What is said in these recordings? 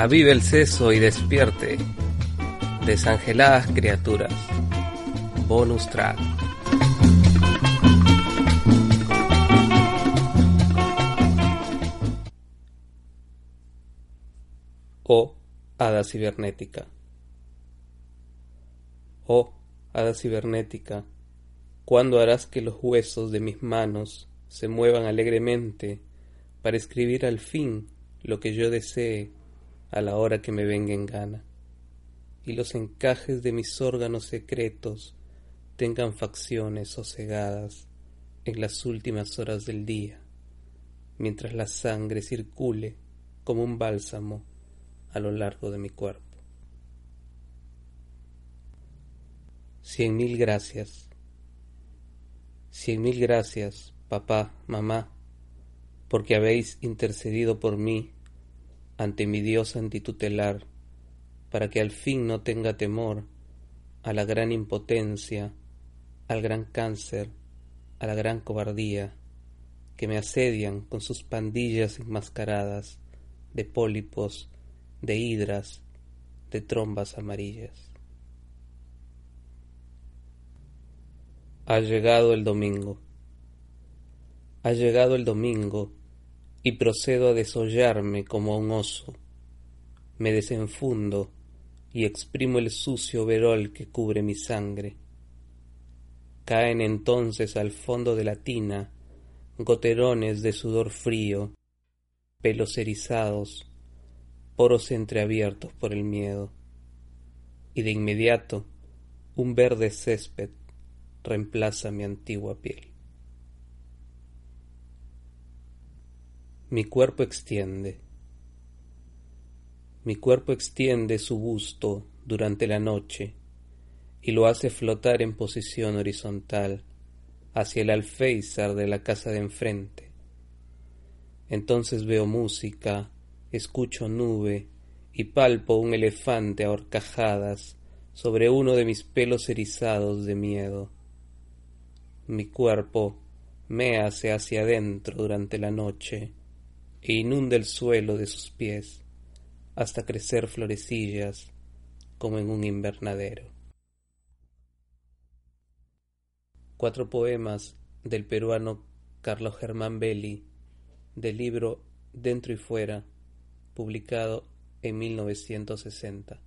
Avive el seso y despierte. Desangeladas criaturas. Bonus track. O hada cibernética. Oh, hada cibernética, ¿cuándo harás que los huesos de mis manos se muevan alegremente para escribir al fin lo que yo desee a la hora que me venga en gana? Y los encajes de mis órganos secretos tengan facciones sosegadas en las últimas horas del día, mientras la sangre circule como un bálsamo a lo largo de mi cuerpo. Cien mil gracias. Cien mil gracias, papá, mamá, porque habéis intercedido por mí ante mi Dios antitutelar, para que al fin no tenga temor a la gran impotencia, al gran cáncer, a la gran cobardía, que me asedian con sus pandillas enmascaradas de pólipos, de hidras, de trombas amarillas. Ha llegado el domingo. Ha llegado el domingo y procedo a desollarme como un oso. Me desenfundo y exprimo el sucio verol que cubre mi sangre. Caen entonces al fondo de la tina goterones de sudor frío, pelos erizados, poros entreabiertos por el miedo, y de inmediato un verde césped reemplaza mi antigua piel. Mi cuerpo extiende. Mi cuerpo extiende su busto durante la noche y lo hace flotar en posición horizontal hacia el alféizar de la casa de enfrente. Entonces veo música, escucho nube y palpo un elefante a horcajadas sobre uno de mis pelos erizados de miedo mi cuerpo hace hacia adentro durante la noche e inunda el suelo de sus pies hasta crecer florecillas como en un invernadero. Cuatro poemas del peruano Carlos Germán Belli del libro Dentro y Fuera, publicado en 1960.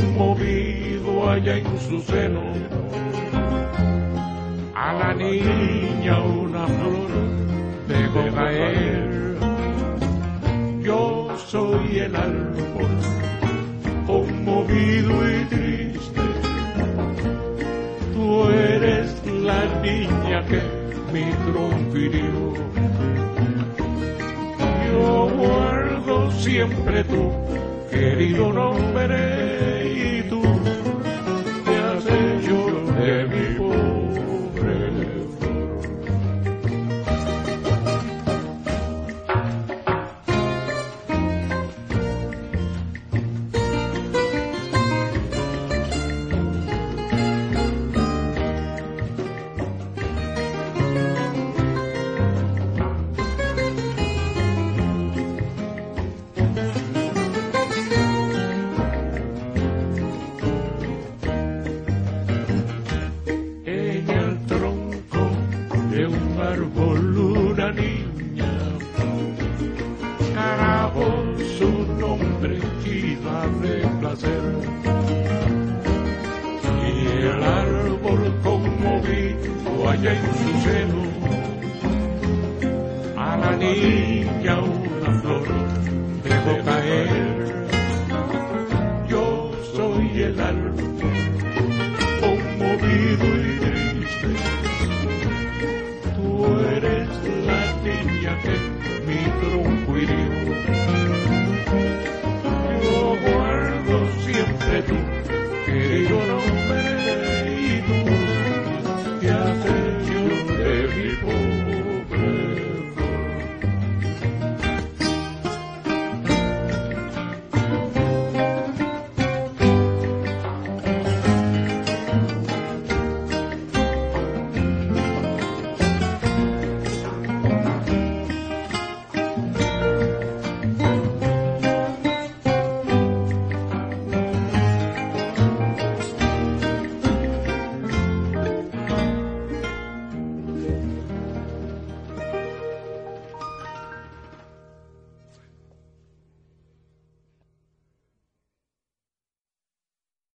conmovido allá en su seno a la niña una flor dejó caer. Yo soy el árbol conmovido y triste. Tú eres la niña que me confirió. Yo guardo siempre tú querido nombre y tú. hambre y darle placer. Y el árbol conmovido allá en su seno, a la niña una flor dejó caer. Yo soy el árbol siempre tu querido nombre y tú te has hecho de mi.